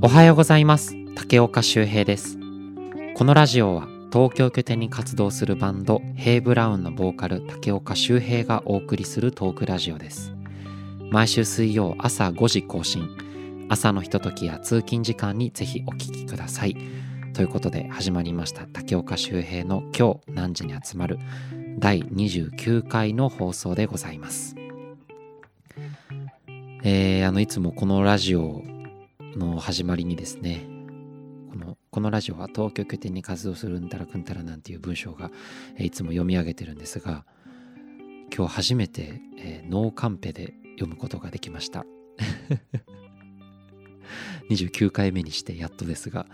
おはようございます。竹岡修平です。このラジオは東京拠点に活動するバンドヘイブラウンのボーカル竹岡修平がお送りするトークラジオです。毎週水曜朝5時更新。朝のひとときや通勤時間にぜひお聞きください。ということで始まりました竹岡修平の今日何時に集まる第29回の放送でございます。えー、あのいつもこのラジオの始まりにですねこのこのラジオは東京拠点に活動するんたらくんたらなんていう文章が、いつも読み上げてるんですが今日初めて、えー、ノーカンペで読むことができました。29回目にしてやっとですが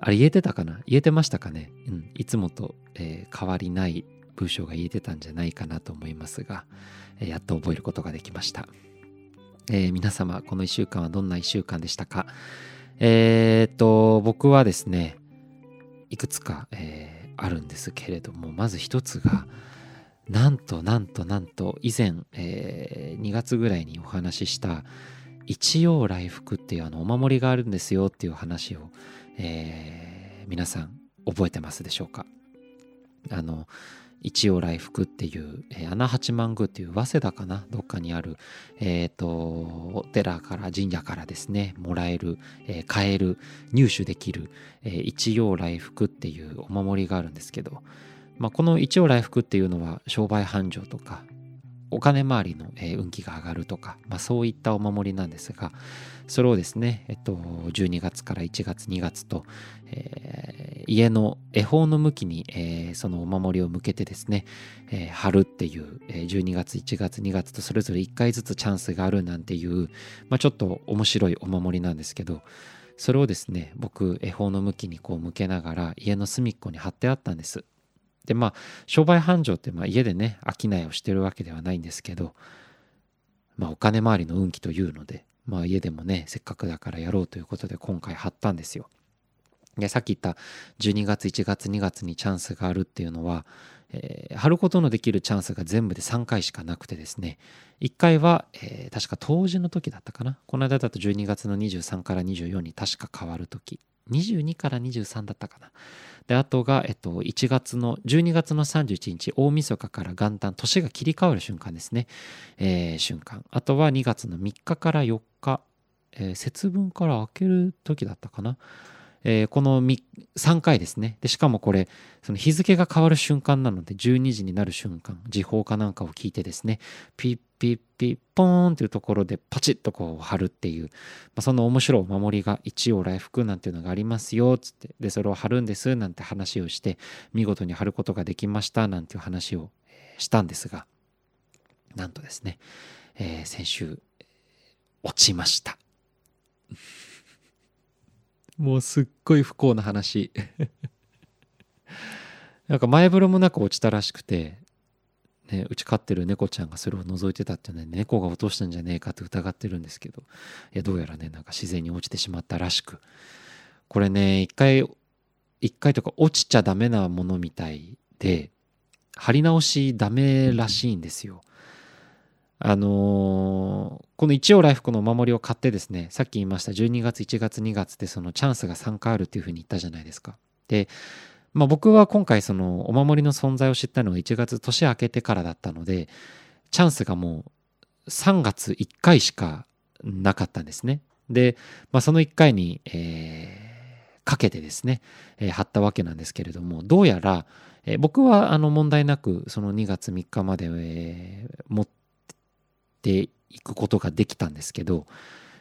あれ言えてたかな？言えてましたかね、うん、いつもと、えー、変わりない文章が言えてたんじゃないかなと思いますが、えー、やっと覚えることができました。えー、皆様この1週間はどんな1週間でしたか？えー、っと僕はですねいくつか、えー、あるんですけれどもまず一つがなんとなんとなんと以前、え、2月ぐらいにお話しした一応来福っていうあのお守りがあるんですよっていう話を、え、皆さん覚えてますでしょうか？あの一応来福っていう、えー、穴八幡宮っていう早稲田かな？どっかにある、えっ、ー、とお寺から神社からですねもらえる、えー、買える入手できる、えー、一応来福っていうお守りがあるんですけど、まあ、この一応来福っていうのは商売繁盛とかお金回りの、運気が上がるとか、まあ、そういったお守りなんですがそれをですね、えっと、12月から1月2月と、えー、家の恵方の向きに、えー、そのお守りを向けてですね、えー、貼るっていう、え12月1月2月とそれぞれ1回ずつチャンスがあるなんていう、まあ、ちょっと面白いお守りなんですけどそれをですね僕恵方の向きにこう向けながら家の隅っこに貼ってあったんです。でまあ商売繁盛ってまあ家でね商いをしてるわけではないんですけどまあお金回りの運気というのでまあ家でもねせっかくだからやろうということで今回貼ったんですよ。でさっき言った12月1月2月にチャンスがあるっていうのは、えー、貼ることのできるチャンスが全部で3回しかなくてですね1回は、えー、確か冬至の時だったかなこの間だと12月の23から24に確か変わる時22から23だったかな。であとが、えっと、1月の12月の31日大晦日から元旦年が切り替わる瞬間ですね、えー、瞬間。あとは2月の3日から4日、えー、節分から明ける時だったかな。えー、この3回ですねでしかもこれその日付が変わる瞬間なので12時になる瞬間時報かなんかを聞いてですねピッピッピッポーンというところでパチッとこう貼るっていう、まあ、その面白いお守りが一応来福なんていうのがありますよつってでそれを貼るんですなんて話をして見事に貼ることができましたなんていう話をしたんですがなんとですね、えー、先週落ちました。もうすっごい不幸な話 なんか前風呂もなく落ちたらしくて、ね、うち飼ってる猫ちゃんがそれを覗いてたっていうのは猫が落としたんじゃねえかって疑ってるんですけどいやどうやらねなんか自然に落ちてしまったらしくこれね一回一回とか落ちちゃダメなものみたいで貼り直しダメらしいんですよ。あのー、この一応来福のお守りを買ってですねさっき言いました12月1月2月でそのチャンスが3回あるっていうふうに言ったじゃないですか。で、まあ、僕は今回そのお守りの存在を知ったのは1月年明けてからだったのでチャンスがもう3月1回しかなかったんですね。で、まあ、その1回に、えー、かけてですね、えー、貼ったわけなんですけれどもどうやら、えー、僕はあの問題なくその2月3日まで、えー、持っていくことができたんですけど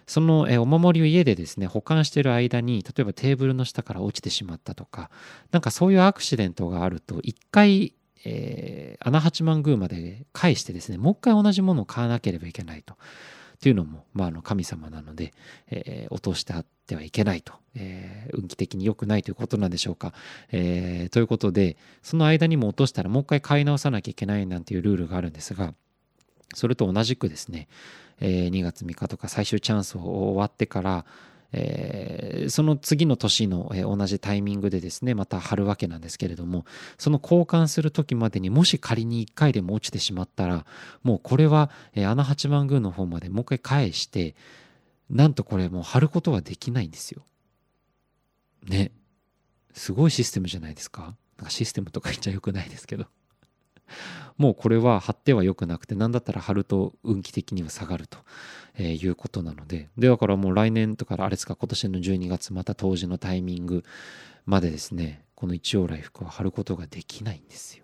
そのお守りを家でですね保管してる間に例えばテーブルの下から落ちてしまったとかなんかそういうアクシデントがあると一回、えー、穴八幡宮まで返してですねもう一回同じものを買わなければいけないと。というのも、まあ、あの神様なので、えー、落としてあってはいけないと、えー、運気的に良くないということなんでしょうか、えー。ということでその間にも落としたらもう一回買い直さなきゃいけないなんていうルールがあるんですがそれと同じくですね、えー、2月3日とか最終チャンスを終わってから、えー、その次の年の、えー、同じタイミングでですねまた貼るわけなんですけれどもその交換する時までにもし仮に1回でも落ちてしまったらもうこれは、えー、穴八幡宮の方までもう一回返してなんとこれもう貼ることはできないんですよ。ね。すごいシステムじゃないですか。なんかシステムとか言っちゃよくないですけど。もうこれは貼っては良くなくて何だったら貼ると運気的には下がると、えいうことなのででだからもう来年とかあれですか今年の12月また当時のタイミングまでですねこの一応来福は貼ることができないんですよ。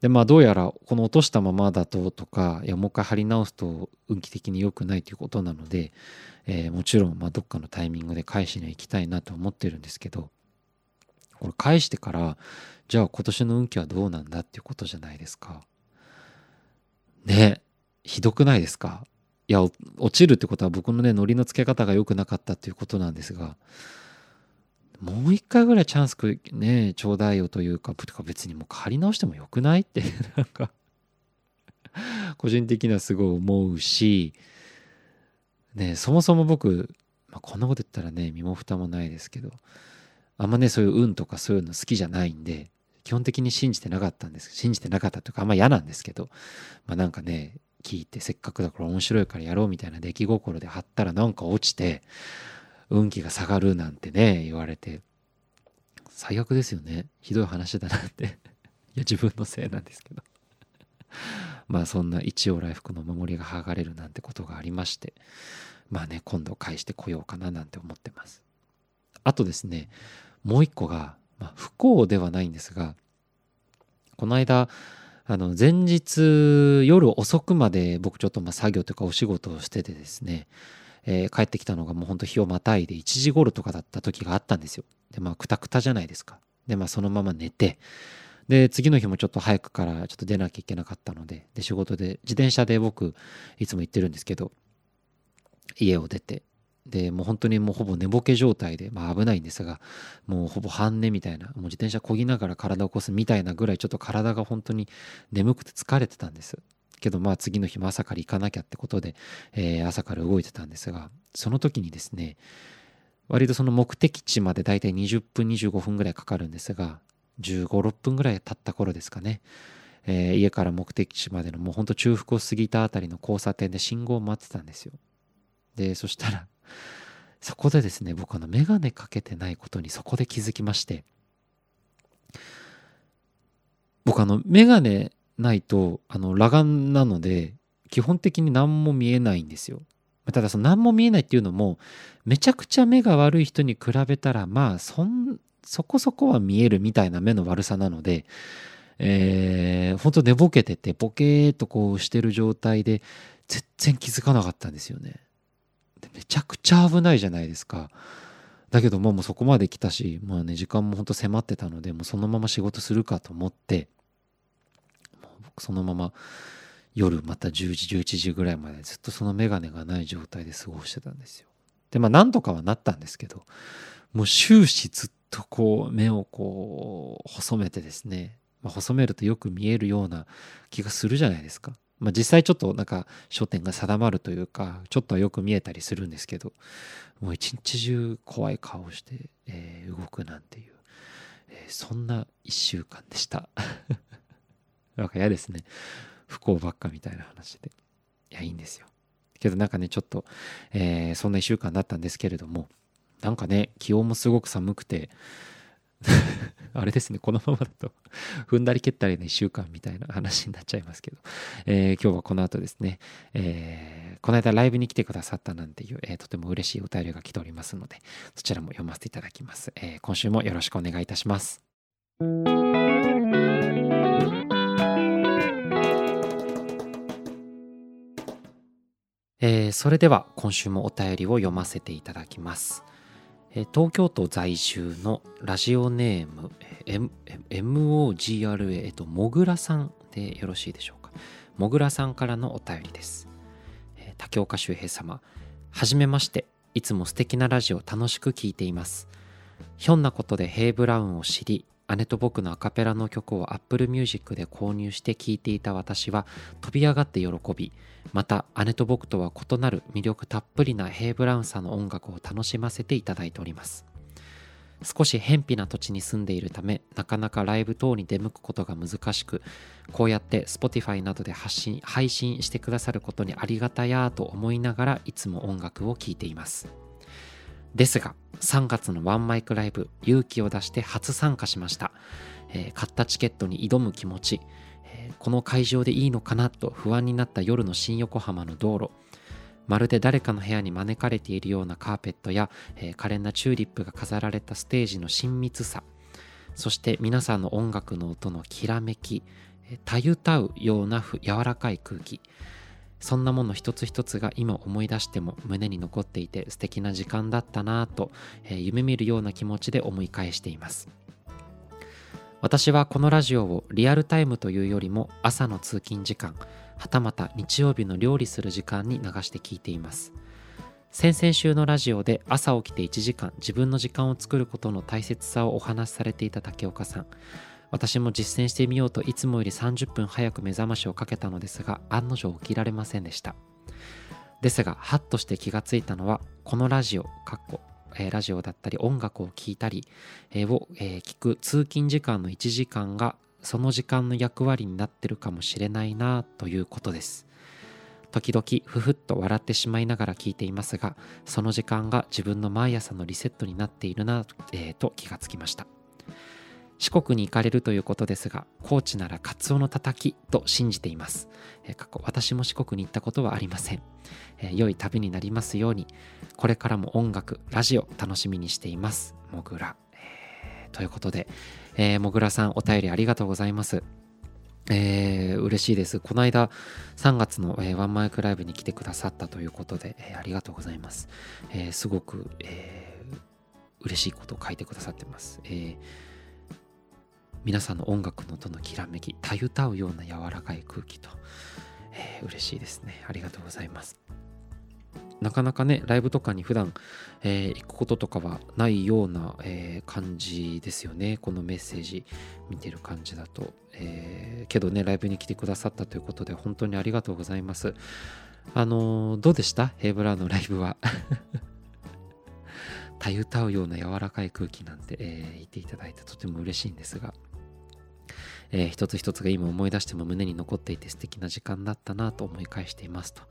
でまあどうやらこの落としたままだととかいやもう一回貼り直すと運気的に良くないということなので、えー、もちろんまどっかのタイミングで返しには行きたいなと思ってるんですけどこれ返してからじゃあ今年の運気はどうなんだっていうことじゃないですか。ねひどくないですか？いや落ちるってことは僕のねノリのつけ方が良くなかったっていうことなんですが。もう一回ぐらいチャンスくねちょうだいよというか別にもう借り直してもよくないって なんか個人的にはすごい思うし。ねそもそも僕、まあ、こんなこと言ったらね身も蓋もないですけどあんまねそういう運とかそういうの好きじゃないんで基本的に信じてなかったんです。信じてなかったというかあんま嫌なんですけど。まあなんかね聞いてせっかくだから面白いからやろうみたいな出来心で貼ったらなんか落ちて運気が下がるなんてね言われて。最悪ですよね。ひどい話だなって。いや自分のせいなんですけど。まあそんな一応来福の守りが剥がれるなんてことがありまして。まあね今度返してこようかななんて思ってます。あとですねもう一個が、まあ、不幸ではないんですがこの間あの前日夜遅くまで僕ちょっとま作業というかお仕事をしててですね、えー、帰ってきたのがもうほんと日をまたいで1時頃とかだった時があったんですよ。でまあくたくたじゃないですか。でまあそのまま寝てで次の日もちょっと早くからちょっと出なきゃいけなかったのでで仕事で自転車で僕いつも行ってるんですけど家を出てでもう本当にもうほぼ寝ぼけ状態で、まあ、危ないんですがもうほぼ半寝みたいなもう自転車こぎながら体を起こすみたいなぐらいちょっと体が本当に眠くて疲れてたんです。けどまあ次の日も朝から行かなきゃってことで、えー、朝から動いてたんですがその時にですね割とその目的地までだいたい20分25分ぐらいかかるんですが15、6分ぐらい経った頃ですかね、えー、家から目的地までのもうほんと中腹を過ぎたあたりの交差点で信号を待ってたんですよ。でそしたらそこでですね僕あの眼鏡かけてないことにそこで気づきまして。僕あの眼鏡ないとあの裸眼なので基本的に何も見えないんですよ。ただその何も見えないっていうのもめちゃくちゃ目が悪い人に比べたらまあそんそこそこは見えるみたいな目の悪さなのでえー、本当寝ぼけててボケーっとこうしてる状態で全然気づかなかったんですよね。めちゃくちゃ危ないじゃないですか。だけどもうそこまで来たし、まあね、時間もほんと迫ってたので、もうそのまま仕事するかと思って、僕そのまま夜また10時、11時ぐらいまでずっとそのメガネがない状態で過ごしてたんですよ。で、まあなんとかはなったんですけど、もう終始ずっとこう目をこう細めてですね、ま、細めるとよく見えるような気がするじゃないですか。まあ、実際ちょっとなんか焦点が定まるというかちょっとはよく見えたりするんですけどもう一日中怖い顔をして、えー、動くなんていう、えー、そんな1週間でした。なんか嫌ですね。不幸ばっかみたいな話で。いやいいんですよ。けどなんかねちょっと、えー、そんな1週間だったんですけれどもなんかね気温もすごく寒くて あれですね、このままだと 踏んだり蹴ったりの1週間みたいな話になっちゃいますけど、えー、今日はこの後ですね、えー、この間ライブに来てくださったなんていう、えー、とても嬉しいお便りが来ておりますので、そちらも読ませていただきます。え今週もよろしくお願いいたします。えー、それでは今週もお便りを読ませていただきます。東京都在住のラジオネーム、M、MOGRA、えっと、もぐらさんでよろしいでしょうか？もぐらさんからのお便りです。竹岡修平様、はじめまして。いつも素敵なラジオ楽しく聴いています。ひょんなことでヘイ・ブラウンを知り、姉と僕のアカペラの曲を Apple Music で購入して聴いていた私は飛び上がって喜びまた姉と僕とは異なる魅力たっぷりなヘイ・ブラウンさんの音楽を楽しませていただいております。少し偏僻な土地に住んでいるためなかなかライブ等に出向くことが難しくこうやって Spotify などで発信配信してくださることにありがたやと思いながらいつも音楽を聴いています。ですが3月のワンマイクライブ勇気を出して初参加しました、えー、買ったチケットに挑む気持ち、えー、この会場でいいのかなと不安になった夜の新横浜の道路。まるで誰かの部屋に招かれているようなカーペットや、えー、可憐なチューリップが飾られたステージの親密さ。そして皆さんの音楽の音のきらめきたゆたうような柔らかい空気。そんなもの一つ一つが今思い出しても胸に残っていて素敵な時間だったなぁと、えー、夢見るような気持ちで思い返しています。私はこのラジオをリアルタイムというよりも朝の通勤時間はたまた日曜日の料理する時間に流して聞いています。先々週のラジオで朝起きて1時間自分の時間を作ることの大切さをお話しされていた竹岡さん。私も実践してみようといつもより30分早く目覚ましをかけたのですが案の定起きられませんでした。ですがハッとして気がついたのはこのラジオかっこラジオだったり音楽を聴いたり、を、聞く通勤時間の1時間がその時間の役割になってるかもしれないなということです。時々ふふっと笑ってしまいながら聞いていますがその時間が自分の毎朝のリセットになっているな、と気がつきました。四国に行かれるということですが高知ならカツオのたたきと信じています、過去私も四国に行ったことはありません、良い旅になりますようにこれからも音楽ラジオ楽しみにしていますもぐら、ということで、えー、もぐらさんお便りありがとうございますえー、嬉しいです。この間3月の、えー、ワンマイクライブに来てくださったということで、えー、ありがとうございます。えー、すごく、えー、嬉しいことを書いてくださってます。えー、皆さんの音楽の音のきらめき、たゆたうような柔らかい空気と、えー、嬉しいですね。ありがとうございます。なかなかね、ライブとかに普段、えー、行くこととかはないような、えー、感じですよね。このメッセージ見てる感じだと。えー、けどね、ライブに来てくださったということで、本当にありがとうございます。あのどうでした？ヘイブラーのライブは。たゆたうような柔らかい空気なんて、え言っていただいてとても嬉しいんですが。えー、一つ一つが今思い出しても胸に残っていて素敵な時間だったなと思い返していますと。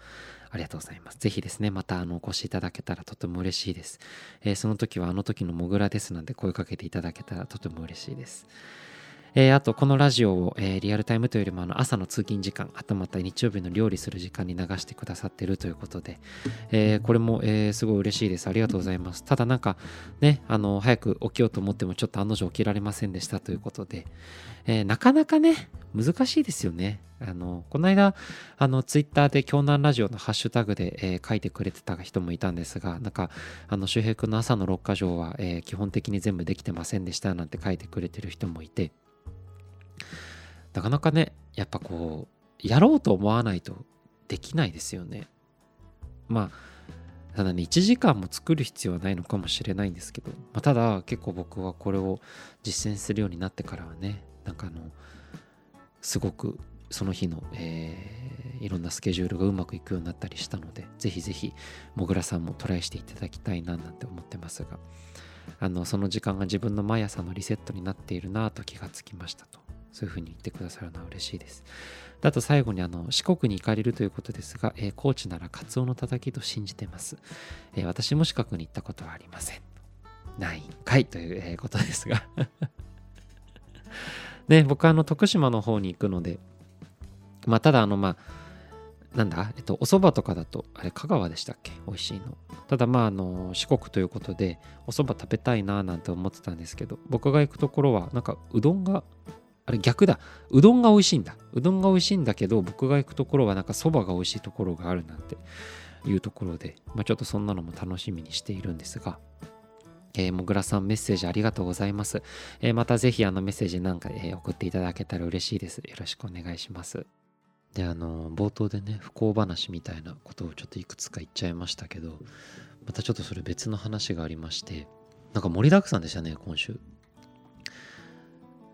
ありがとうございます。ぜひですね、またあのお越しいただけたらとても嬉しいです。えー、その時はあの時のモグラですなんて声かけていただけたらとても嬉しいです。えー、あと、このラジオを、えー、リアルタイムというよりもあの朝の通勤時間、はたまた日曜日の料理する時間に流してくださってるということで、えー、これも、えー、すごい嬉しいです。ありがとうございます。ただなんかね、あの、早く起きようと思ってもちょっと案の定起きられませんでしたということで、えー、なかなかね、難しいですよね。あの、この間、あの、ツイッターで京南ラジオのハッシュタグで、えー、書いてくれてた人もいたんですが、なんか、あの、周平君の朝の6か条は、えー、基本的に全部できてませんでしたなんて書いてくれてる人もいて、なかなかね、やっぱこう、やろうと思わないとできないですよね。まあ、ただね、1時間も作る必要はないのかもしれないんですけど、まあ、ただ結構僕はこれを実践するようになってからはね、なんかあの、すごくその日の、えー、いろんなスケジュールがうまくいくようになったりしたので、ぜひぜひ、もぐらさんもトライしていただきたいななんて思ってますが、あの、その時間が自分の毎朝のリセットになっているなと気がつきましたと。そういうふうに言ってくださるのは嬉しいです。あと最後にあの四国に行かれるということですが、えー、高知ならカツオのたたきと信じてます、えー、私も四国に行ったことはありません。ないんかいという、ことですが ね、僕はあの徳島の方に行くので、まあただあのまあ、なんだ、えっと、お蕎麦とかだと、あれ、香川でしたっけ？美味しいの。ただまあ、あの、四国ということで、お蕎麦食べたいななんて思ってたんですけど、僕が行くところは、なんか、うどんがあれ逆だ。うどんが美味しいんだ。うどんが美味しいんだけど、僕が行くところはなんかそばが美味しいところがあるなんていうところで、まあ、ちょっとそんなのも楽しみにしているんですが、えー、もぐらさんメッセージありがとうございます。えー、またぜひあのメッセージなんか、えー、送っていただけたら嬉しいです。よろしくお願いします。で、あの、冒頭でね、不幸話みたいなことをちょっといくつか言っちゃいましたけど、またちょっとそれ別の話がありまして、なんか盛りだくさんでしたね、今週。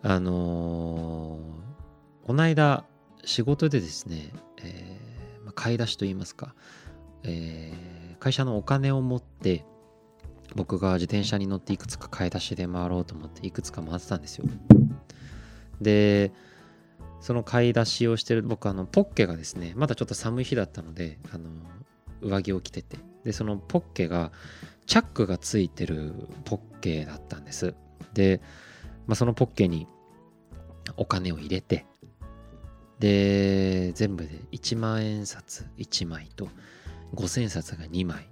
あのー、この間仕事でですね、えー、買い出しといいますか、えー、会社のお金を持って僕が自転車に乗っていくつか買い出しで回ろうと思っていくつか回ってたんですよ。でその買い出しをしてる僕あのポッケがですねまだちょっと寒い日だったのであの上着を着てて。でそのポッケがチャックがついてるポッケだったんです。で、まあ、そのポッケにお金を入れてで全部で1万円札1枚と5000円札が2枚、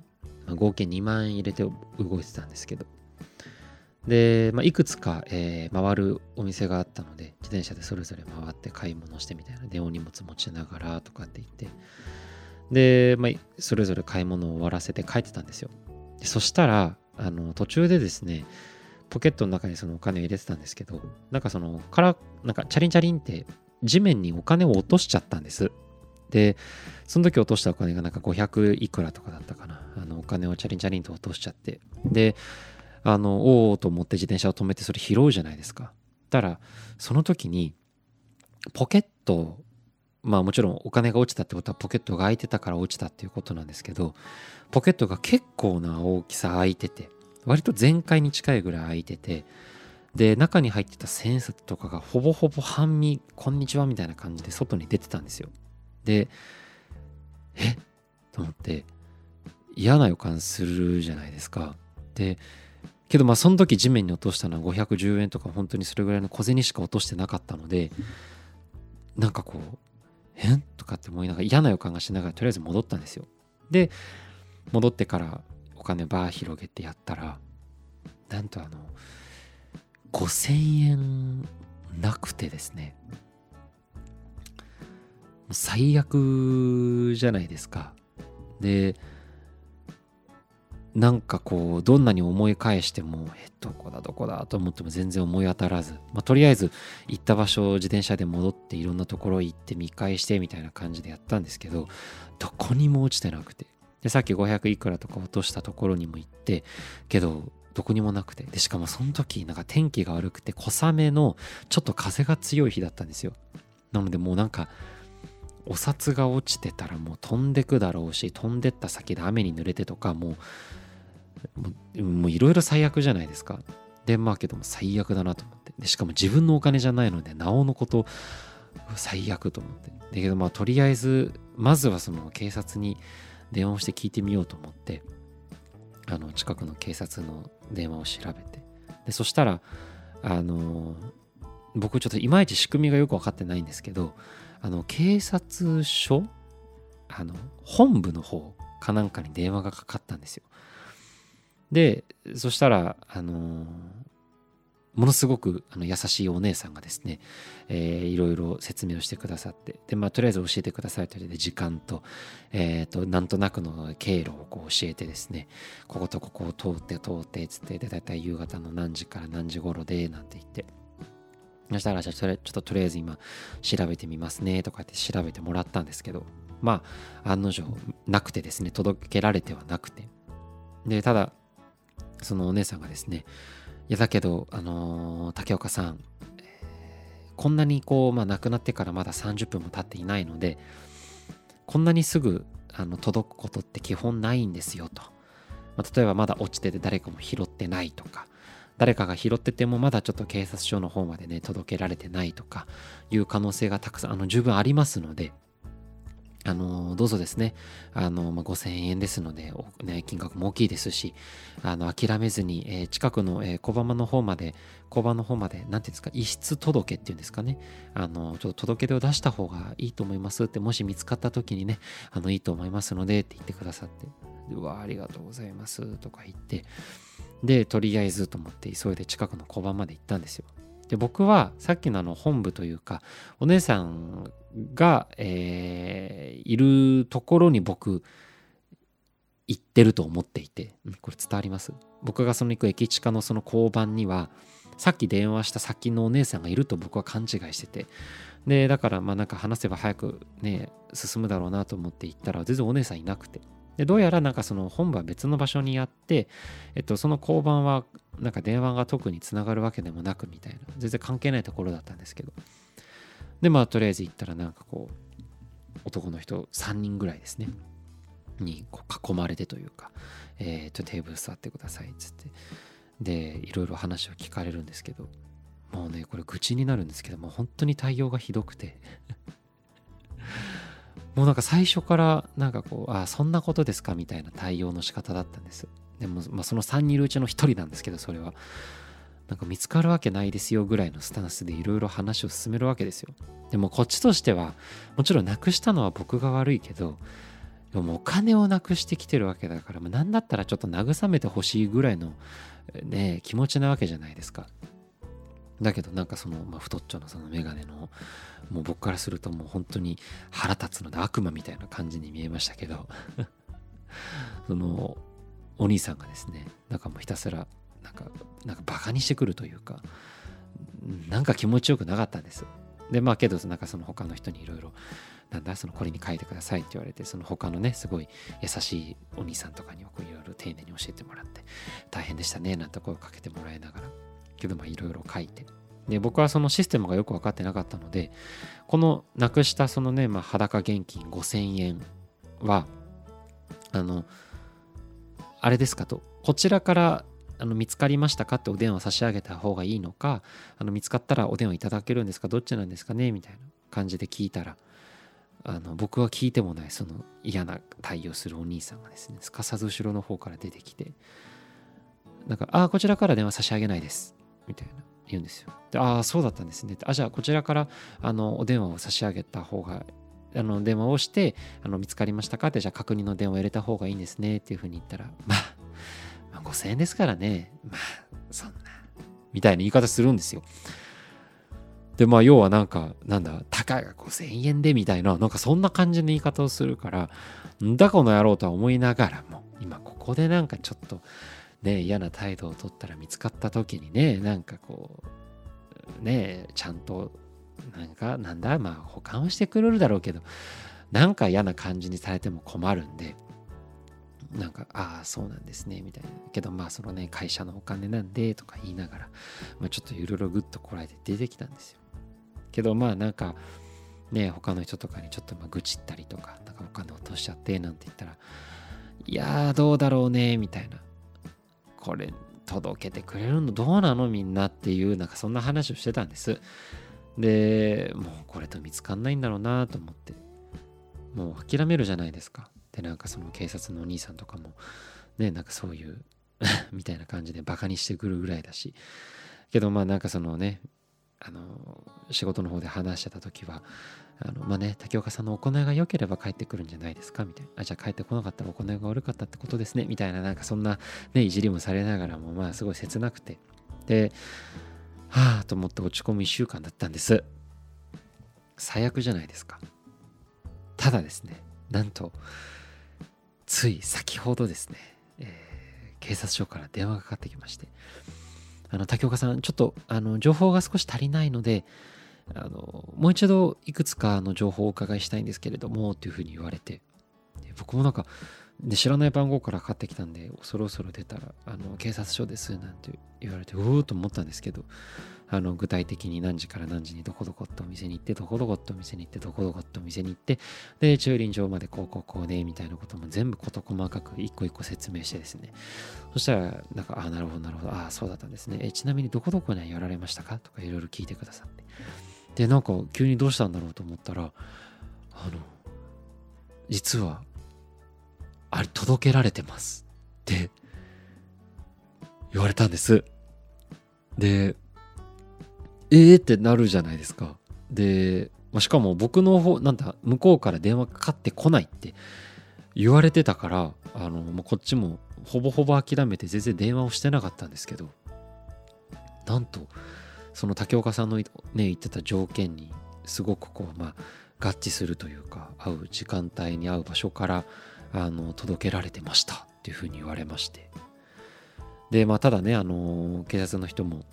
まあ、合計2万円入れて動いてたんですけど。で、まあ、いくつか、えー、回るお店があったので自転車でそれぞれ回って買い物してみたいなでお荷物持ちながらとかって言って。で、まあ、それぞれ買い物を終わらせて帰ってたんですよ。そしたらあの途中でですねポケットの中にそのお金を入れてたんですけどなんかそのからなんかチャリンチャリンって地面にお金を落としちゃったんです。でその時落としたお金がなんか500いくらとかだったかな。あのお金をチャリンチャリンと落としちゃって。であのおおと思って自転車を止めてそれ拾うじゃないですか。たらその時にポケットまあもちろんお金が落ちたってことはポケットが開いてたから落ちたっていうことなんですけどポケットが結構な大きさ開いてて。割と全開に近いぐらい開いててで中に入ってた千円札とかがほぼほぼ半身こんにちはみたいな感じで外に出てたんですよ。でえ？っと思って嫌な予感するじゃないですか。でけどまあその時地面に落としたのは510円とか本当にそれぐらいの小銭しか落としてなかったのでなんかこうえ？んとかって思いながら嫌な予感がしながらとりあえず戻ったんですよ。で戻ってから金バー広げてやったらなんとあの5000円なくてですね。最悪じゃないですか。でなんかこうどんなに思い返してもえどこだどこだと思っても全然思い当たらず、まあ、とりあえず行った場所を自転車で戻っていろんなところ行って見返してみたいな感じでやったんですけどどこにも落ちてなくて。でさっき500いくらとか落としたところにも行ってけどどこにもなくてでしかもその時なんか天気が悪くて小雨のちょっと風が強い日だったんですよなのでもうなんかお札が落ちてたらもう飛んでくだろうし飛んでった先で雨に濡れてとかもうもういろいろ最悪じゃないですか。で、まあけども最悪だなと思って。で、しかも自分のお金じゃないので、なおのこと最悪と思って。だけどまあとりあえず、まずはその警察に電話をして聞いてみようと思って、あの、近くの警察の電話を調べて。で、そしたら、あの、僕ちょっといまいち仕組みがよく分かってないんですけど、あの、警察署あの、本部の方かなんかに電話がかかったんですよ。でそしたらあの、ものすごくあの優しいお姉さんがですね、えー、いろいろ説明をしてくださってで、まあ、とりあえず教えてくださいというので時間と,、えーと、なんとなくの経路をこう教えてですねこことここを通って通ってつってでだいたい夕方の何時から何時頃でなんて言って。そしたらじゃあちょっととりあえず今調べてみますねとかって調べてもらったんですけどまあ案の定なくてですね届けられてはなくて。でただそのお姉さんがですねいやだけどあのー、竹岡さん、えー、こんなにこうまあ亡くなってからまだ30分も経っていないのでこんなにすぐあの届くことって基本ないんですよと、まあ、例えばまだ落ちてて誰かも拾ってないとか誰かが拾っててもまだちょっと警察署の方までね届けられてないとかいう可能性がたくさんあの十分ありますのであのどうぞですね、あのまあ、5000円ですので、ね、金額も大きいですし、あの諦めずに、えー、近くの、えー、小浜の方まで、交番の方まで、なんていうんですか、遺失届っていうんですかね、あのちょっと届け出を出した方がいいと思います。って、もし見つかった時にね、あのいいと思いますのでって言ってくださって、うわ、ありがとうございます。とか言って、で、とりあえずと思って急いで近くの交番まで行ったんですよ。で僕はさっきのあの本部というかお姉さんが、えー、いるところに僕行ってると思っていてこれ伝わります？僕がその行く駅近のその交番にはさっき電話した先のお姉さんがいると僕は勘違いしてて。でだからまあなんか話せば早くね進むだろうなと思って行ったら全然お姉さんいなくて。でどうやらなんかその本部は別の場所にあって、えっと、その交番はなんか電話が特につながるわけでもなくみたいな。全然関係ないところだったんですけど。でまあとりあえず行ったらなんかこう男の人3人ぐらいですね。にこう囲まれてというか、えー、とテーブル座ってくださいっつって。でいろいろ話を聞かれるんですけどもうねこれ愚痴になるんですけども本当に対応がひどくて。もうなんか最初からなんかこうあそんなことですかみたいな対応の仕方だったんです。でも、まあ、その3人いるうちの1人なんですけどそれは。なんか見つかるわけないですよぐらいのスタンスでいろいろ話を進めるわけですよ。でもこっちとしてはもちろんなくしたのは僕が悪いけどでもお金をなくしてきてるわけだからま何だったらちょっと慰めてほしいぐらいのね気持ちなわけじゃないですか。だけどなんかその、まあ、太っちょのそのメガネのもう僕からするともう本当に腹立つので悪魔みたいな感じに見えましたけど そのお兄さんがですねなんかもうひたすらなんかなんかバカにしてくるというかなんか気持ちよくなかったんです。でまあけどなんかその他の人にいろいろなんだそのこれに書いてくださいって言われてその他のねすごい優しいお兄さんとかにはいろいろ丁寧に教えてもらって大変でしたねなんて声をかけてもらいながら。けどまあいろいろ書いて。で僕はそのシステムがよく分かってなかったのでこのなくしたそのね、まあ、裸現金5000円はあのあれですかとこちらからあの見つかりましたかってお電話差し上げた方がいいのかあの見つかったらお電話いただけるんですかどっちなんですかねみたいな感じで聞いたらあの僕は聞いてもないその嫌な対応するお兄さんがですねすかさず後ろの方から出てきてなんか「ああこちらから電話差し上げないです」みたいな言うんですよ。でああそうだったんですね。あじゃあこちらからあのお電話を差し上げた方があの電話をしてあの見つかりましたか？ってじゃあ確認の電話を入れた方がいいんですねっていうふうに言ったらまあまあ、5000円ですからね。まあ、そんな。みたいな言い方するんですよ。で、まあ、要はなんか、なんだ、たかが5000円でみたいな、なんかそんな感じの言い方をするから、んだこの野郎とは思いながらも、今ここでなんかちょっと、ね、嫌な態度を取ったら見つかった時にね、なんかこう、ね、ちゃんと、なんか、なんだ、まあ、保管はしてくれるだろうけど、なんか嫌な感じにされても困るんで、なんか、ああ、そうなんですね、みたいな。けど、まあ、そのね、会社のお金なんで、とか言いながら、まあ、ちょっといろいろぐっとこらえて出てきたんですよ。けど、まあ、なんか、ね、他の人とかにちょっとまあ愚痴ったりとか、なんかお金落としちゃって、なんて言ったら、いやー、どうだろうね、みたいな。これ、届けてくれるのどうなのみんなっていう、なんかそんな話をしてたんです。で、もうこれと見つかんないんだろうなと思って、もう諦めるじゃないですか。でなんかその警察のお兄さんとかもねなんかそういう みたいな感じでバカにしてくるぐらいだしけどまあなんかそのねあの仕事の方で話してた時はあのまあね竹岡さんの行いが良ければ帰ってくるんじゃないですか？みたいな。あじゃあ帰ってこなかったら行いが悪かったってことですね。みたいななんかそんなねいじりもされながらもまあすごい切なくて。ではあと思って落ち込む1週間だったんです。最悪じゃないですか。ただですねなんとつい先ほどですね、えー、警察署から電話がかかってきまして。あの竹岡さんちょっとあの情報が少し足りないのであのもう一度いくつかの情報をお伺いしたいんですけれどもというふうに言われて。僕もなんかで知らない番号からかかってきたんでそろそろ出たらあの警察署ですなんて言われてうおおと思ったんですけどあの具体的に何時から何時にどこどこってお店に行ってどこどこってお店に行ってどこどこってお店に行ってで駐輪場までこうこうこうでみたいなことも全部事細かく一個一個説明してですね。そしたらなんかああなるほどなるほどああそうだったんですね。えちなみにどこどこにやられましたか？とかいろいろ聞いてくださって。でなんか急にどうしたんだろうと思ったらあの実はあれ届けられてますって言われたんですでええー、ってなるじゃないですか。で、まあ、しかも僕の方、なんだ、向こうから電話かかってこないって言われてたから、あの、もうこっちもほぼほぼ諦めて全然電話をしてなかったんですけど、なんと、その竹岡さんのね、言ってた条件にすごくこう、まあ、合致するというか、会う時間帯に会う場所から、あの、届けられてましたっていうふうに言われまして。で、まあ、ただね、あの、警察の人も、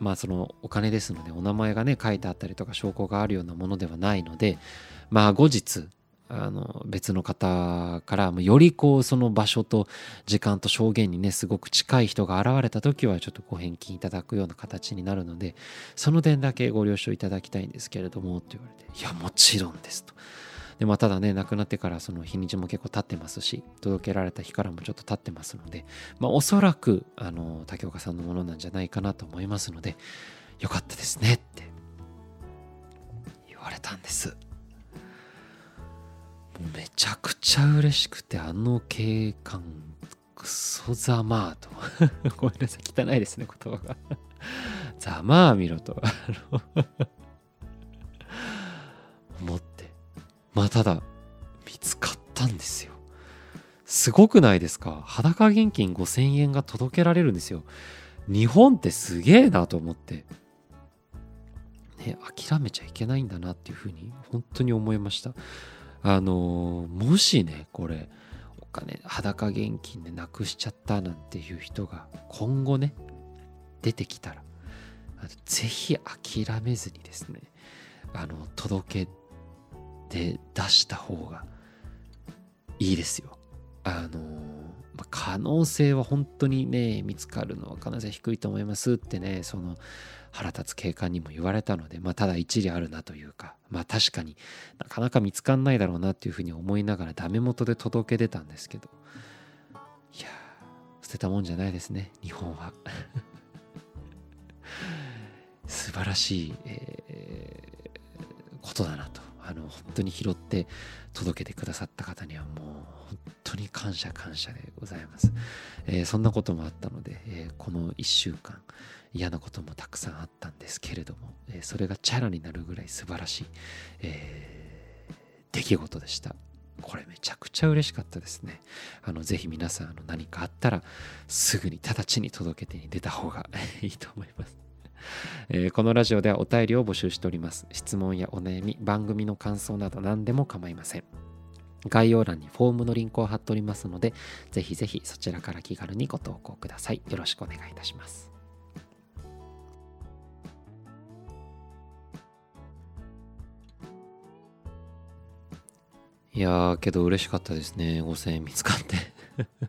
まあそのお金ですのでお名前がね書いてあったりとか証拠があるようなものではないのでまあ後日あの別の方からよりこうその場所と時間と証言にねすごく近い人が現れた時はちょっとご返金いただくような形になるのでその点だけご了承いただきたいんですけれどもって言われて「いやもちろんです」と。でまあただね亡くなってからその日にちも結構経ってますし届けられた日からもちょっと経ってますのでまあおそらくあの竹岡さんのものなんじゃないかなと思いますのでよかったですねって言われたんですめちゃくちゃ嬉しくてあの景観クソざまーと。ごめんなさい汚いですね言葉が。ざまあみろと。思って。まあただ見つかったんですよ。すごくないですか？裸現金5000円が届けられるんですよ。日本ってすげえなと思って。ね諦めちゃいけないんだなっていうふうに本当に思いました。あのもしねこれお金裸現金でなくしちゃったなんていう人が今後ね出てきたらぜひ諦めずにですねあの届けで出した方がいいですよ。あのま可能性は本当にね見つかるのは可能性低いと思いますってねその腹立つ警官にも言われたので、まあ、ただ一理あるなというか、まあ、確かになかなか見つかんないだろうなっていうふうに思いながらダメ元で届け出たんですけど。いや捨てたもんじゃないですね日本は。素晴らしい、えー、ことだなと。あの本当に拾って届けてくださった方にはもう本当に感謝感謝でございます、えー、そんなこともあったので、えー、この1週間嫌なこともたくさんあったんですけれども、えー、それがチャラになるぐらい素晴らしい、え出来事でしたこれめちゃくちゃ嬉しかったですね。あの、ぜひ皆さん、あの何かあったら、すぐに直ちに届けてに出た方が いいと思います。えー、このラジオではお便りを募集しております。質問やお悩み、番組の感想など何でも構いません。概要欄にフォームのリンクを貼っておりますので、ぜひぜひそちらから気軽にご投稿ください。よろしくお願いいたします。いやー、けど嬉しかったですね。5000円見つかって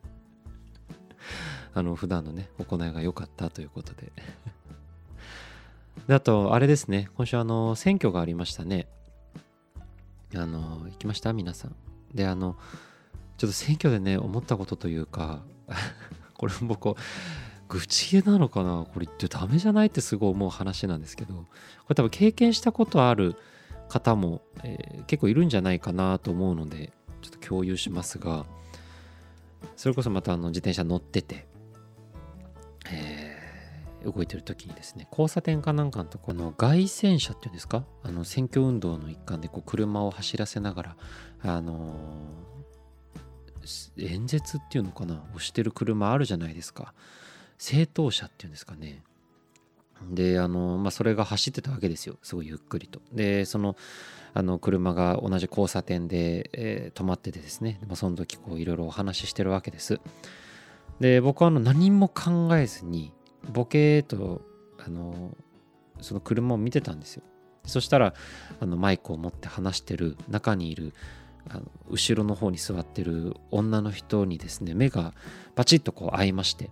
あの、普段のね、行いが良かったということでであと、あれですね、今週あの、選挙がありましたね。あの、行きました？皆さん。で、あの、ちょっと選挙でね、思ったことというか、これも僕、愚痴なのかな？これ言ってダメじゃないってすごい思う話なんですけど、これ多分経験したことある方も、えー、結構いるんじゃないかなと思うので、ちょっと共有しますが、それこそまたあの自転車乗ってて、えー動いてる時にですね交差点かなんかのとこの外旋車っていうんですか？あの選挙運動の一環でこう車を走らせながらあのー、演説っていうのかな？をしてる車あるじゃないですか。政党車っていうんですかね。であのまあそれが走ってたわけですよ。すごいゆっくりと。でそのあの車が同じ交差点で、えー、止まっててですね、まあ、その時こういろいろお話ししてるわけです。で僕はあの何も考えずにボケーとあのその車を見てたんですよ。そしたらあのマイクを持って話してる中にいるあの後ろの方に座ってる女の人にですね目がパチッとこう合いまして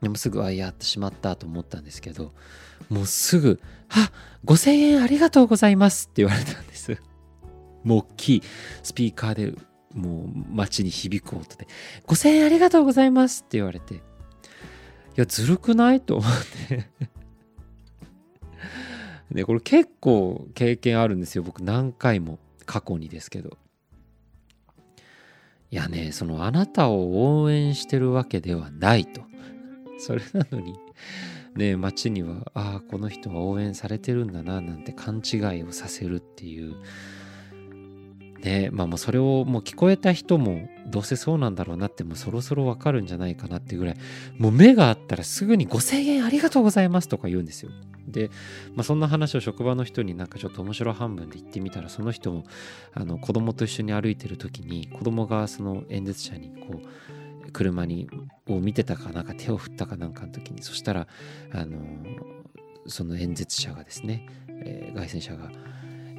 でもすぐあやってしまったと思ったんですけどもうすぐ「あ5000円ありがとうございます」って言われたんです。もう大きいスピーカーでもう街に響く音で「5000円ありがとうございます」って言われてや、ずるくない？と思って で、これ結構経験あるんですよ。僕何回も過去にですけど。いやね、そのあなたを応援してるわけではないと。それなのに、ね、街には、ああ、この人は応援されてるんだな、なんて勘違いをさせるっていう。ねまあもうそれをもう聞こえた人もどうせそうなんだろうなってもうそろそろわかるんじゃないかなっていうぐらいもう目があったらすぐに5000円ありがとうございますとか言うんですよ。で、まあ、そんな話を職場の人になんかちょっと面白半分で言ってみたらその人もあの子供と一緒に歩いてる時に子供がその演説者にこう車にを見てたかなんか手を振ったかなんかの時にそしたらあのその演説者がですね、えー、外旋者が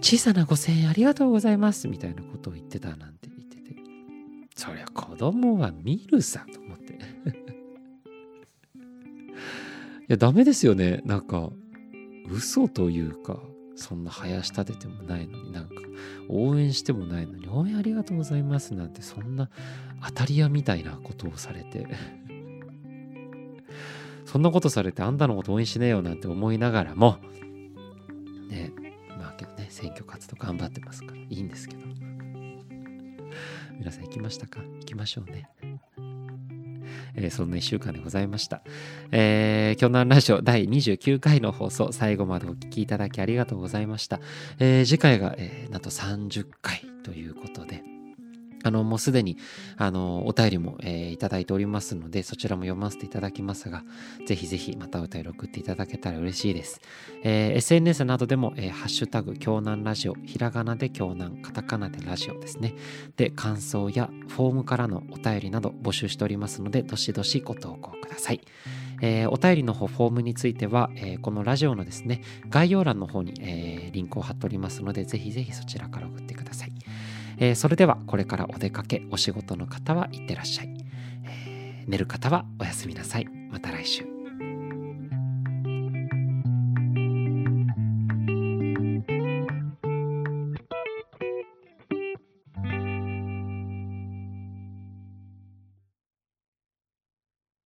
小さな5000円ありがとうございますみたいなことを言ってたなんて言ってて。そりゃ子供は見るさと思って。いやダメですよね。なんか嘘というかそんな生やし立ててもないのに。なんか応援してもないのに応援ありがとうございますなんてそんな当たり屋みたいなことをされて。そんなことされてあんたのこと応援しねえよなんて思いながらもね選挙活動頑張ってますからいいんですけど皆さん行きましたか？行きましょうねえー、そんな1週間でございました。えー、京南ラジオ第29回の放送、最後までお聴きいただきありがとうございました。えー、次回が、えー、なんと30回ということで、あの、もうすでに、あの、お便りも、えー、いただいておりますので、そちらも読ませていただきますが、ぜひぜひまたお便り送っていただけたら嬉しいです。えー、SNS などでも、えー、ハッシュタグ、京南ラジオ、ひらがなで京南、カタカナでラジオですね。で、感想やフォームからのお便りなど募集しておりますので、どしどしご投稿ください。えー、お便りの方、フォームについては、えー、このラジオのですね、概要欄の方に、えー、リンクを貼っておりますので、ぜひぜひそちらから送ってください。えー、それではこれからお出かけお仕事の方はいってらっしゃい、えー、寝る方はおやすみなさい。また来週。